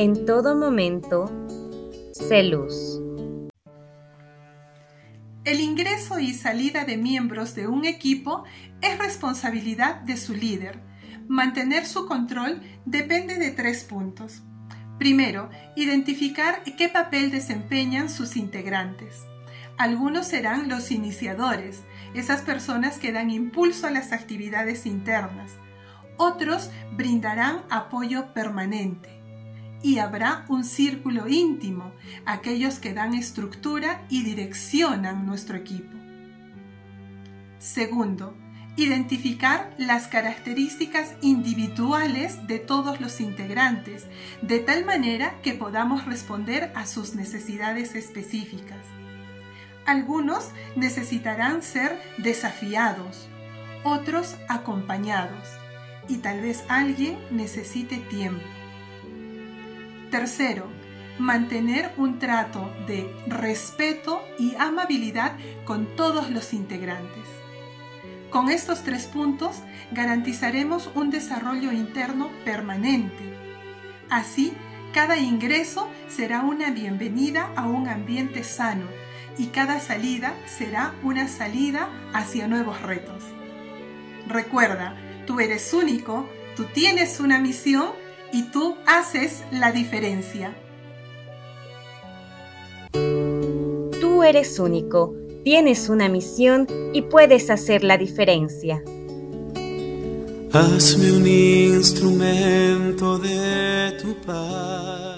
en todo momento, sé luz. El ingreso y salida de miembros de un equipo es responsabilidad de su líder. Mantener su control depende de tres puntos. Primero, identificar qué papel desempeñan sus integrantes. Algunos serán los iniciadores, esas personas que dan impulso a las actividades internas. Otros brindarán apoyo permanente. Y habrá un círculo íntimo, aquellos que dan estructura y direccionan nuestro equipo. Segundo, identificar las características individuales de todos los integrantes, de tal manera que podamos responder a sus necesidades específicas. Algunos necesitarán ser desafiados, otros acompañados y tal vez alguien necesite tiempo. Tercero, mantener un trato de respeto y amabilidad con todos los integrantes. Con estos tres puntos garantizaremos un desarrollo interno permanente. Así, cada ingreso será una bienvenida a un ambiente sano y cada salida será una salida hacia nuevos retos. Recuerda, tú eres único, tú tienes una misión y tú haces la diferencia. Tú eres único, tienes una misión y puedes hacer la diferencia. Hazme un instrumento de tu paz.